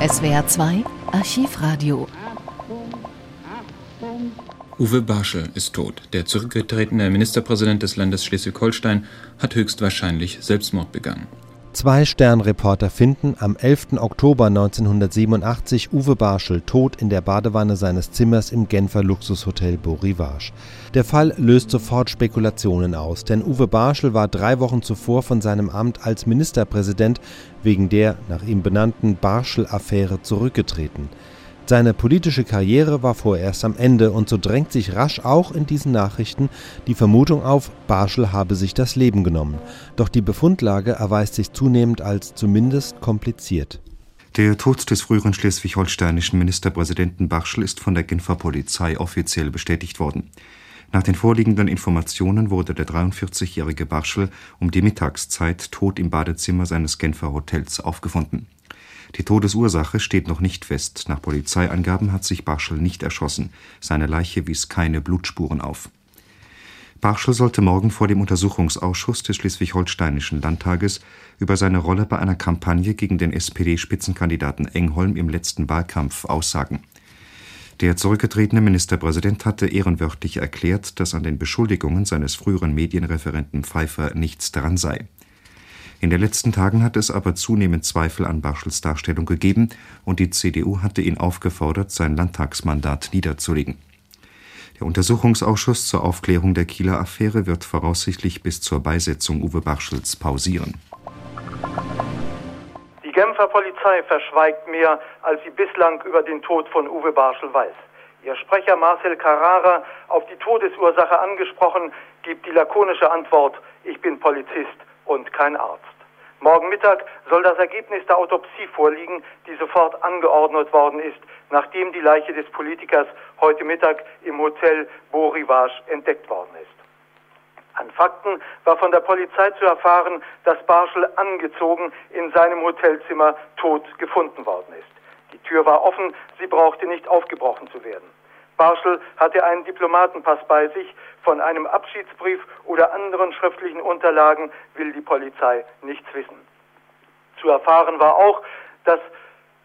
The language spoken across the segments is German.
SWR 2 Archivradio. Uwe Barschel ist tot. Der zurückgetretene Ministerpräsident des Landes Schleswig-Holstein hat höchstwahrscheinlich Selbstmord begangen. Zwei Sternreporter finden am 11. Oktober 1987 Uwe Barschel tot in der Badewanne seines Zimmers im Genfer Luxushotel Beau Rivage. Der Fall löst sofort Spekulationen aus, denn Uwe Barschel war drei Wochen zuvor von seinem Amt als Ministerpräsident wegen der nach ihm benannten Barschel-Affäre zurückgetreten. Seine politische Karriere war vorerst am Ende und so drängt sich rasch auch in diesen Nachrichten die Vermutung auf, Barschel habe sich das Leben genommen. Doch die Befundlage erweist sich zunehmend als zumindest kompliziert. Der Tod des früheren schleswig-holsteinischen Ministerpräsidenten Barschel ist von der Genfer Polizei offiziell bestätigt worden. Nach den vorliegenden Informationen wurde der 43-jährige Barschel um die Mittagszeit tot im Badezimmer seines Genfer Hotels aufgefunden. Die Todesursache steht noch nicht fest. Nach Polizeiangaben hat sich Barschel nicht erschossen. Seine Leiche wies keine Blutspuren auf. Barschel sollte morgen vor dem Untersuchungsausschuss des Schleswig-Holsteinischen Landtages über seine Rolle bei einer Kampagne gegen den SPD-Spitzenkandidaten Engholm im letzten Wahlkampf aussagen. Der zurückgetretene Ministerpräsident hatte ehrenwörtlich erklärt, dass an den Beschuldigungen seines früheren Medienreferenten Pfeiffer nichts dran sei. In den letzten Tagen hat es aber zunehmend Zweifel an Barschels Darstellung gegeben und die CDU hatte ihn aufgefordert, sein Landtagsmandat niederzulegen. Der Untersuchungsausschuss zur Aufklärung der Kieler Affäre wird voraussichtlich bis zur Beisetzung Uwe Barschels pausieren. Die Genfer Polizei verschweigt mehr, als sie bislang über den Tod von Uwe Barschel weiß. Ihr Sprecher Marcel Carrara, auf die Todesursache angesprochen, gibt die lakonische Antwort, ich bin Polizist und kein Arzt. Morgen Mittag soll das Ergebnis der Autopsie vorliegen, die sofort angeordnet worden ist, nachdem die Leiche des Politikers heute Mittag im Hotel Beau Rivage entdeckt worden ist. An Fakten war von der Polizei zu erfahren, dass Barschel angezogen in seinem Hotelzimmer tot gefunden worden ist. Die Tür war offen, sie brauchte nicht aufgebrochen zu werden. Barschel hatte einen Diplomatenpass bei sich. Von einem Abschiedsbrief oder anderen schriftlichen Unterlagen will die Polizei nichts wissen. Zu erfahren war auch, dass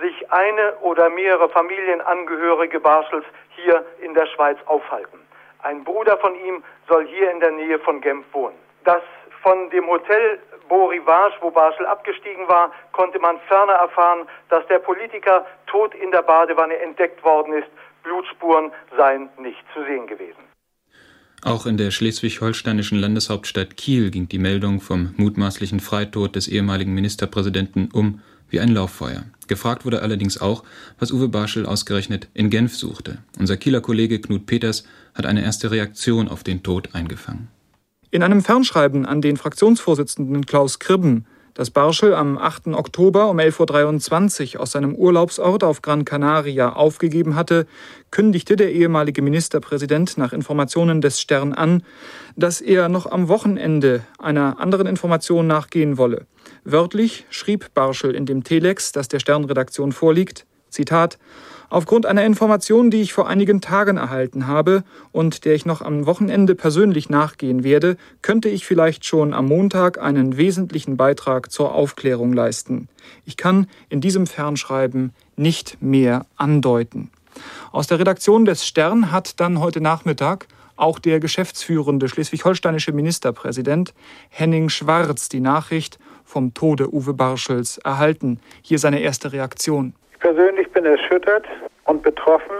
sich eine oder mehrere Familienangehörige Barschels hier in der Schweiz aufhalten. Ein Bruder von ihm soll hier in der Nähe von Genf wohnen. Das von dem Hotel Beau Rivage, wo Barschel abgestiegen war, konnte man ferner erfahren, dass der Politiker tot in der Badewanne entdeckt worden ist Blutspuren seien nicht zu sehen gewesen. Auch in der schleswig-holsteinischen Landeshauptstadt Kiel ging die Meldung vom mutmaßlichen Freitod des ehemaligen Ministerpräsidenten um wie ein Lauffeuer. Gefragt wurde allerdings auch, was Uwe Barschel ausgerechnet in Genf suchte. Unser Kieler Kollege Knut Peters hat eine erste Reaktion auf den Tod eingefangen. In einem Fernschreiben an den Fraktionsvorsitzenden Klaus Kribben dass Barschel am 8. Oktober um 11.23 Uhr aus seinem Urlaubsort auf Gran Canaria aufgegeben hatte, kündigte der ehemalige Ministerpräsident nach Informationen des Stern an, dass er noch am Wochenende einer anderen Information nachgehen wolle. Wörtlich schrieb Barschel in dem Telex, das der Sternredaktion vorliegt, Zitat, Aufgrund einer Information, die ich vor einigen Tagen erhalten habe und der ich noch am Wochenende persönlich nachgehen werde, könnte ich vielleicht schon am Montag einen wesentlichen Beitrag zur Aufklärung leisten. Ich kann in diesem Fernschreiben nicht mehr andeuten. Aus der Redaktion des Stern hat dann heute Nachmittag auch der geschäftsführende schleswig-holsteinische Ministerpräsident Henning Schwarz die Nachricht vom Tode Uwe Barschels erhalten. Hier seine erste Reaktion. Ich persönlich bin erschüttert und betroffen.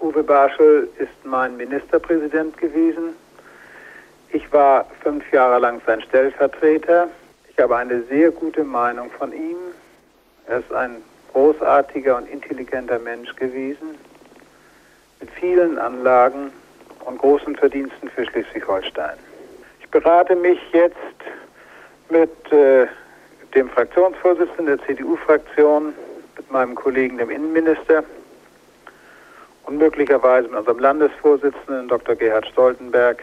Uwe Barschel ist mein Ministerpräsident gewesen. Ich war fünf Jahre lang sein Stellvertreter. Ich habe eine sehr gute Meinung von ihm. Er ist ein großartiger und intelligenter Mensch gewesen, mit vielen Anlagen und großen Verdiensten für Schleswig-Holstein. Ich berate mich jetzt mit äh, dem Fraktionsvorsitzenden der CDU-Fraktion, mit meinem Kollegen, dem Innenminister, und möglicherweise mit unserem Landesvorsitzenden, Dr. Gerhard Stoltenberg.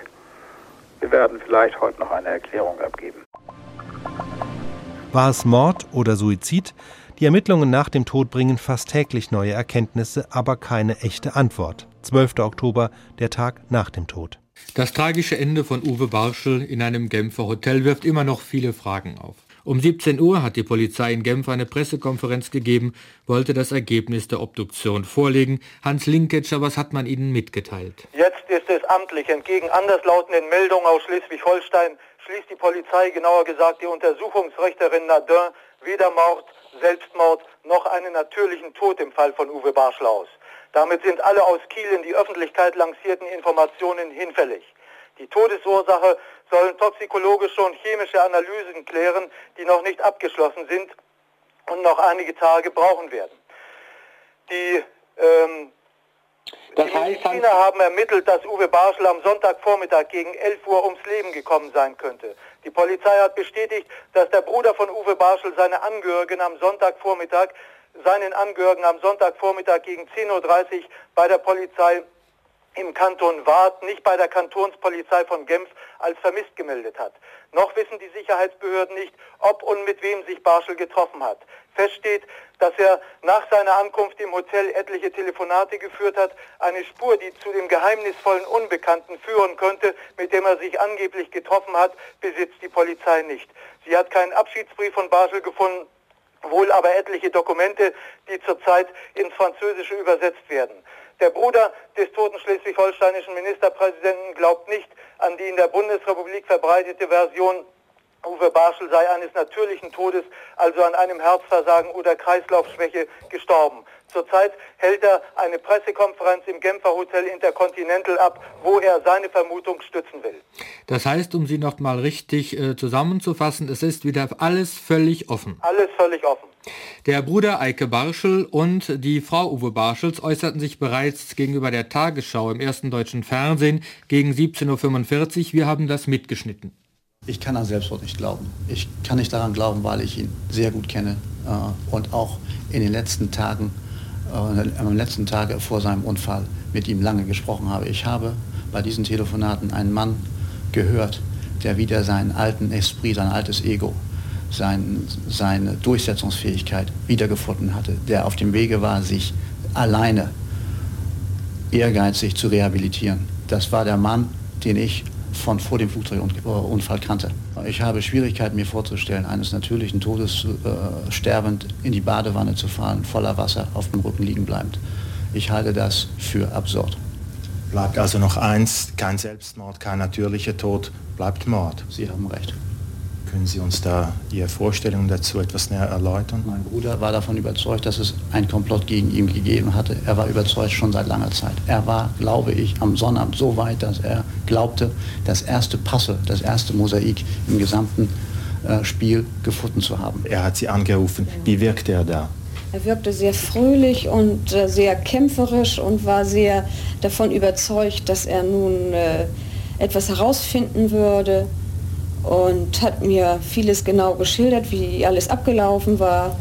Wir werden vielleicht heute noch eine Erklärung abgeben. War es Mord oder Suizid? Die Ermittlungen nach dem Tod bringen fast täglich neue Erkenntnisse, aber keine echte Antwort. 12. Oktober, der Tag nach dem Tod. Das tragische Ende von Uwe Barschel in einem Genfer Hotel wirft immer noch viele Fragen auf. Um 17 Uhr hat die Polizei in Genf eine Pressekonferenz gegeben, wollte das Ergebnis der Obduktion vorlegen. Hans Linketscher, was hat man Ihnen mitgeteilt? Jetzt ist es amtlich. Entgegen anderslautenden Meldungen aus Schleswig-Holstein schließt die Polizei, genauer gesagt die Untersuchungsrichterin Nadin, weder Mord, Selbstmord noch einen natürlichen Tod im Fall von Uwe Barschel aus. Damit sind alle aus Kiel in die Öffentlichkeit lancierten Informationen hinfällig. Die Todesursache sollen toxikologische und chemische Analysen klären, die noch nicht abgeschlossen sind und noch einige Tage brauchen werden. Die, ähm, das die Mediziner haben ermittelt, dass Uwe Barschel am Sonntagvormittag gegen 11 Uhr ums Leben gekommen sein könnte. Die Polizei hat bestätigt, dass der Bruder von Uwe Barschel seine Angehörigen am Sonntagvormittag seinen Angehörigen am Sonntagvormittag gegen 10.30 Uhr bei der Polizei im Kanton Waadt, nicht bei der Kantonspolizei von Genf, als vermisst gemeldet hat. Noch wissen die Sicherheitsbehörden nicht, ob und mit wem sich Barschel getroffen hat. Fest steht, dass er nach seiner Ankunft im Hotel etliche Telefonate geführt hat, eine Spur, die zu dem geheimnisvollen Unbekannten führen könnte, mit dem er sich angeblich getroffen hat, besitzt die Polizei nicht. Sie hat keinen Abschiedsbrief von Barschel gefunden, wohl aber etliche Dokumente, die zurzeit ins Französische übersetzt werden. Der Bruder des toten schleswig-holsteinischen Ministerpräsidenten glaubt nicht an die in der Bundesrepublik verbreitete Version, Uwe Barschel sei eines natürlichen Todes, also an einem Herzversagen oder Kreislaufschwäche gestorben. Zurzeit hält er eine Pressekonferenz im Genfer Hotel Intercontinental ab, wo er seine Vermutung stützen will. Das heißt, um Sie noch mal richtig äh, zusammenzufassen, es ist wieder alles völlig offen. Alles völlig offen. Der Bruder Eike Barschel und die Frau Uwe Barschels äußerten sich bereits gegenüber der Tagesschau im ersten deutschen Fernsehen gegen 17.45 Uhr. Wir haben das mitgeschnitten. Ich kann an Selbstmord nicht glauben. Ich kann nicht daran glauben, weil ich ihn sehr gut kenne äh, und auch in den letzten Tagen äh, am letzten Tage vor seinem Unfall mit ihm lange gesprochen habe. Ich habe bei diesen Telefonaten einen Mann gehört, der wieder seinen alten Esprit, sein altes Ego, sein, seine Durchsetzungsfähigkeit wiedergefunden hatte, der auf dem Wege war, sich alleine ehrgeizig zu rehabilitieren. Das war der Mann, den ich von vor dem Flugzeugunfall kannte. Ich habe Schwierigkeiten mir vorzustellen, eines natürlichen Todes äh, sterbend in die Badewanne zu fahren, voller Wasser, auf dem Rücken liegen bleibend. Ich halte das für absurd. Bleibt also noch eins, kein Selbstmord, kein natürlicher Tod, bleibt Mord. Sie haben recht. Können Sie uns da Ihre Vorstellungen dazu etwas näher erläutern? Mein Bruder war davon überzeugt, dass es einen Komplott gegen ihn gegeben hatte. Er war überzeugt schon seit langer Zeit. Er war, glaube ich, am Sonnabend so weit, dass er glaubte, das erste Passe, das erste Mosaik im gesamten äh, Spiel gefunden zu haben. Er hat Sie angerufen. Wie wirkte er da? Er wirkte sehr fröhlich und äh, sehr kämpferisch und war sehr davon überzeugt, dass er nun äh, etwas herausfinden würde und hat mir vieles genau geschildert, wie alles abgelaufen war,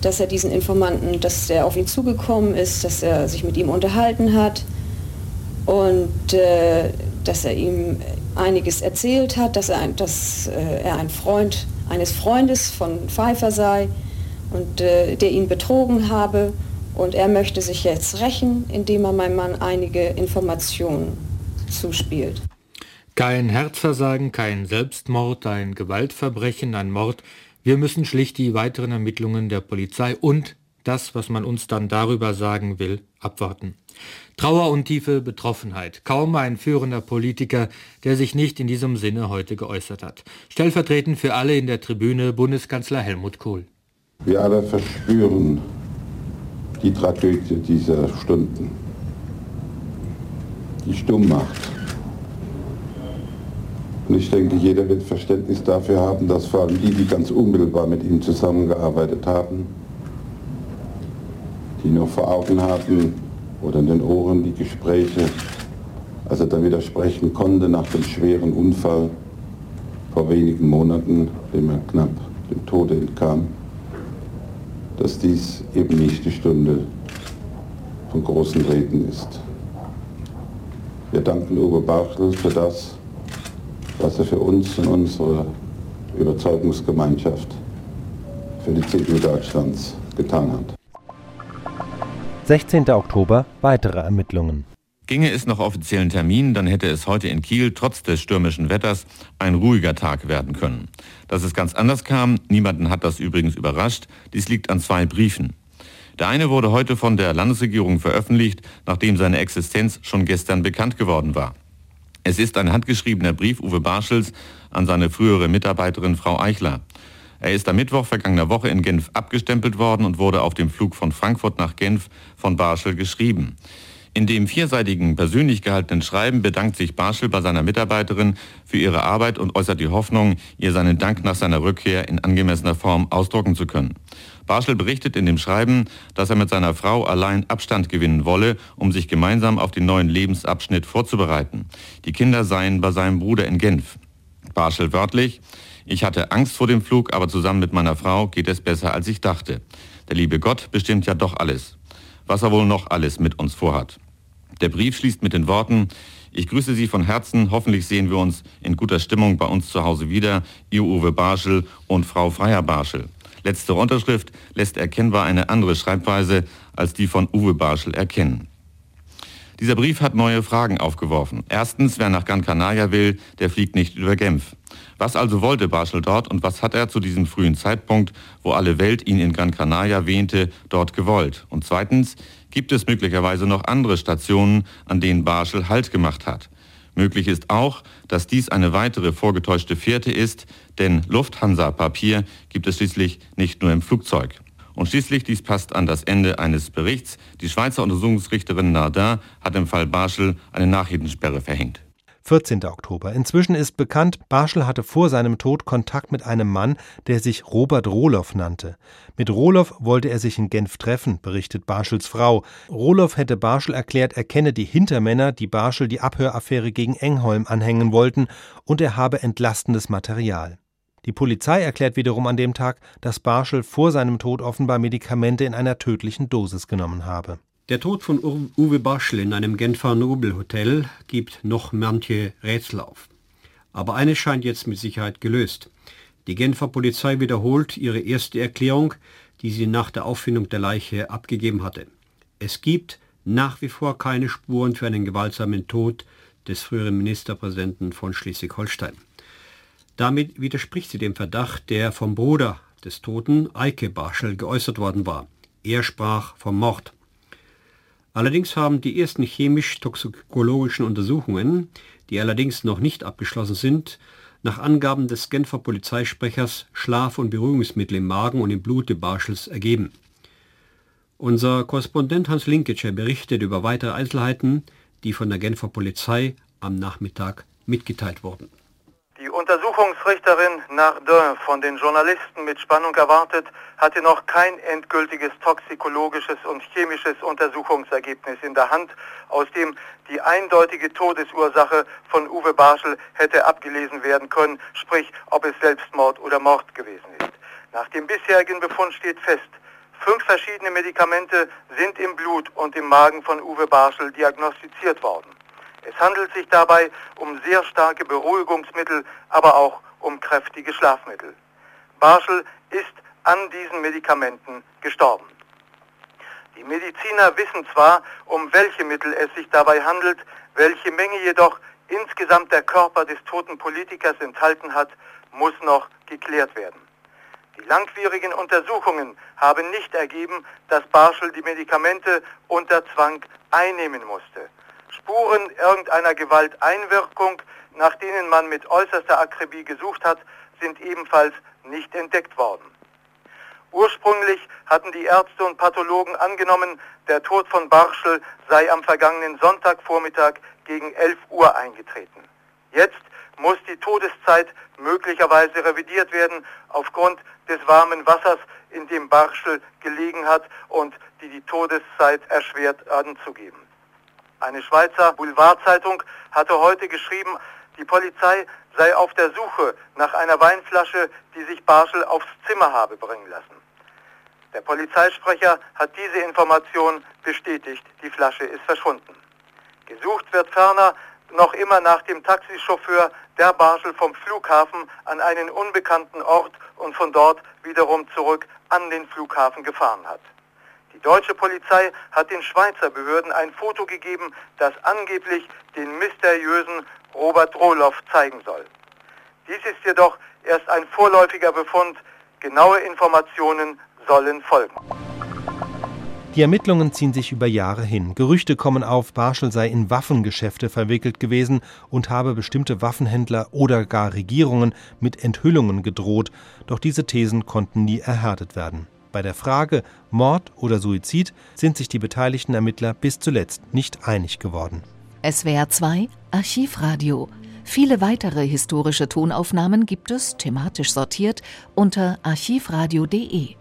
dass er diesen Informanten, dass er auf ihn zugekommen ist, dass er sich mit ihm unterhalten hat und äh, dass er ihm einiges erzählt hat, dass er, ein, dass, äh, er ein Freund eines Freundes von Pfeiffer sei und äh, der ihn betrogen habe und er möchte sich jetzt rächen, indem er meinem Mann einige Informationen zuspielt. Kein Herzversagen, kein Selbstmord, ein Gewaltverbrechen, ein Mord. Wir müssen schlicht die weiteren Ermittlungen der Polizei und das, was man uns dann darüber sagen will, abwarten. Trauer und tiefe Betroffenheit. Kaum ein führender Politiker, der sich nicht in diesem Sinne heute geäußert hat. Stellvertretend für alle in der Tribüne Bundeskanzler Helmut Kohl. Wir alle verspüren die Tragödie dieser Stunden. Die Stummmacht und ich denke, jeder wird Verständnis dafür haben, dass vor allem die, die ganz unmittelbar mit ihm zusammengearbeitet haben, die noch vor Augen hatten oder in den Ohren die Gespräche, als er dann wieder sprechen konnte nach dem schweren Unfall vor wenigen Monaten, dem er knapp dem Tode entkam, dass dies eben nicht die Stunde von großen Reden ist. Wir danken Uwe Bartel für das, was er für uns und unsere Überzeugungsgemeinschaft für die CDU Deutschlands getan hat. 16. Oktober weitere Ermittlungen. Ginge es nach offiziellen Terminen, dann hätte es heute in Kiel trotz des stürmischen Wetters ein ruhiger Tag werden können. Dass es ganz anders kam, niemanden hat das übrigens überrascht, dies liegt an zwei Briefen. Der eine wurde heute von der Landesregierung veröffentlicht, nachdem seine Existenz schon gestern bekannt geworden war. Es ist ein handgeschriebener Brief Uwe Barschels an seine frühere Mitarbeiterin Frau Eichler. Er ist am Mittwoch vergangener Woche in Genf abgestempelt worden und wurde auf dem Flug von Frankfurt nach Genf von Barschel geschrieben. In dem vierseitigen persönlich gehaltenen Schreiben bedankt sich Barschel bei seiner Mitarbeiterin für ihre Arbeit und äußert die Hoffnung, ihr seinen Dank nach seiner Rückkehr in angemessener Form ausdrucken zu können. Barschel berichtet in dem Schreiben, dass er mit seiner Frau allein Abstand gewinnen wolle, um sich gemeinsam auf den neuen Lebensabschnitt vorzubereiten. Die Kinder seien bei seinem Bruder in Genf. Barschel wörtlich, ich hatte Angst vor dem Flug, aber zusammen mit meiner Frau geht es besser, als ich dachte. Der liebe Gott bestimmt ja doch alles. Was er wohl noch alles mit uns vorhat. Der Brief schließt mit den Worten, ich grüße Sie von Herzen, hoffentlich sehen wir uns in guter Stimmung bei uns zu Hause wieder, Ihr Uwe Barschel und Frau Freier Barschel. Letztere Unterschrift lässt erkennbar eine andere Schreibweise als die von Uwe Barschel erkennen. Dieser Brief hat neue Fragen aufgeworfen. Erstens, wer nach Gran Canaria will, der fliegt nicht über Genf. Was also wollte Barschel dort und was hat er zu diesem frühen Zeitpunkt, wo alle Welt ihn in Gran Canaria wähnte, dort gewollt? Und zweitens, gibt es möglicherweise noch andere Stationen, an denen Barschel Halt gemacht hat? Möglich ist auch, dass dies eine weitere vorgetäuschte Fährte ist, denn Lufthansa-Papier gibt es schließlich nicht nur im Flugzeug. Und schließlich, dies passt an das Ende eines Berichts, die Schweizer Untersuchungsrichterin Nardin hat im Fall Barschel eine Nachrichtensperre verhängt. 14. Oktober. Inzwischen ist bekannt, Barschel hatte vor seinem Tod Kontakt mit einem Mann, der sich Robert Rohloff nannte. Mit Rohloff wollte er sich in Genf treffen, berichtet Barschels Frau. Rohloff hätte Barschel erklärt, er kenne die Hintermänner, die Barschel die Abhöraffäre gegen Engholm anhängen wollten, und er habe entlastendes Material. Die Polizei erklärt wiederum an dem Tag, dass Barschel vor seinem Tod offenbar Medikamente in einer tödlichen Dosis genommen habe. Der Tod von Uwe Barschel in einem Genfer Nobelhotel gibt noch manche Rätsel auf. Aber eines scheint jetzt mit Sicherheit gelöst. Die Genfer Polizei wiederholt ihre erste Erklärung, die sie nach der Auffindung der Leiche abgegeben hatte. Es gibt nach wie vor keine Spuren für einen gewaltsamen Tod des früheren Ministerpräsidenten von Schleswig-Holstein. Damit widerspricht sie dem Verdacht, der vom Bruder des Toten, Eike Barschel, geäußert worden war. Er sprach vom Mord. Allerdings haben die ersten chemisch-toxikologischen Untersuchungen, die allerdings noch nicht abgeschlossen sind, nach Angaben des Genfer Polizeisprechers Schlaf- und Beruhigungsmittel im Magen und im Blute Barschels ergeben. Unser Korrespondent Hans Linketscher berichtet über weitere Einzelheiten, die von der Genfer Polizei am Nachmittag mitgeteilt wurden. Untersuchungsrichterin Nardin, von den Journalisten mit Spannung erwartet, hatte noch kein endgültiges toxikologisches und chemisches Untersuchungsergebnis in der Hand, aus dem die eindeutige Todesursache von Uwe Barschel hätte abgelesen werden können, sprich ob es Selbstmord oder Mord gewesen ist. Nach dem bisherigen Befund steht fest, fünf verschiedene Medikamente sind im Blut und im Magen von Uwe Barschel diagnostiziert worden. Es handelt sich dabei um sehr starke Beruhigungsmittel, aber auch um kräftige Schlafmittel. Barschel ist an diesen Medikamenten gestorben. Die Mediziner wissen zwar, um welche Mittel es sich dabei handelt, welche Menge jedoch insgesamt der Körper des toten Politikers enthalten hat, muss noch geklärt werden. Die langwierigen Untersuchungen haben nicht ergeben, dass Barschel die Medikamente unter Zwang einnehmen musste. Spuren irgendeiner Gewalteinwirkung, nach denen man mit äußerster Akribie gesucht hat, sind ebenfalls nicht entdeckt worden. Ursprünglich hatten die Ärzte und Pathologen angenommen, der Tod von Barschel sei am vergangenen Sonntagvormittag gegen 11 Uhr eingetreten. Jetzt muss die Todeszeit möglicherweise revidiert werden aufgrund des warmen Wassers, in dem Barschel gelegen hat und die die Todeszeit erschwert anzugeben. Eine Schweizer Boulevardzeitung hatte heute geschrieben, die Polizei sei auf der Suche nach einer Weinflasche, die sich Barschel aufs Zimmer habe bringen lassen. Der Polizeisprecher hat diese Information bestätigt, die Flasche ist verschwunden. Gesucht wird ferner noch immer nach dem Taxichauffeur, der Barschel vom Flughafen an einen unbekannten Ort und von dort wiederum zurück an den Flughafen gefahren hat. Die deutsche Polizei hat den Schweizer Behörden ein Foto gegeben, das angeblich den mysteriösen Robert Rohloff zeigen soll. Dies ist jedoch erst ein vorläufiger Befund. Genaue Informationen sollen folgen. Die Ermittlungen ziehen sich über Jahre hin. Gerüchte kommen auf, Barschel sei in Waffengeschäfte verwickelt gewesen und habe bestimmte Waffenhändler oder gar Regierungen mit Enthüllungen gedroht. Doch diese Thesen konnten nie erhärtet werden. Bei der Frage Mord oder Suizid sind sich die beteiligten Ermittler bis zuletzt nicht einig geworden. SWR 2 Archivradio. Viele weitere historische Tonaufnahmen gibt es, thematisch sortiert, unter archivradio.de.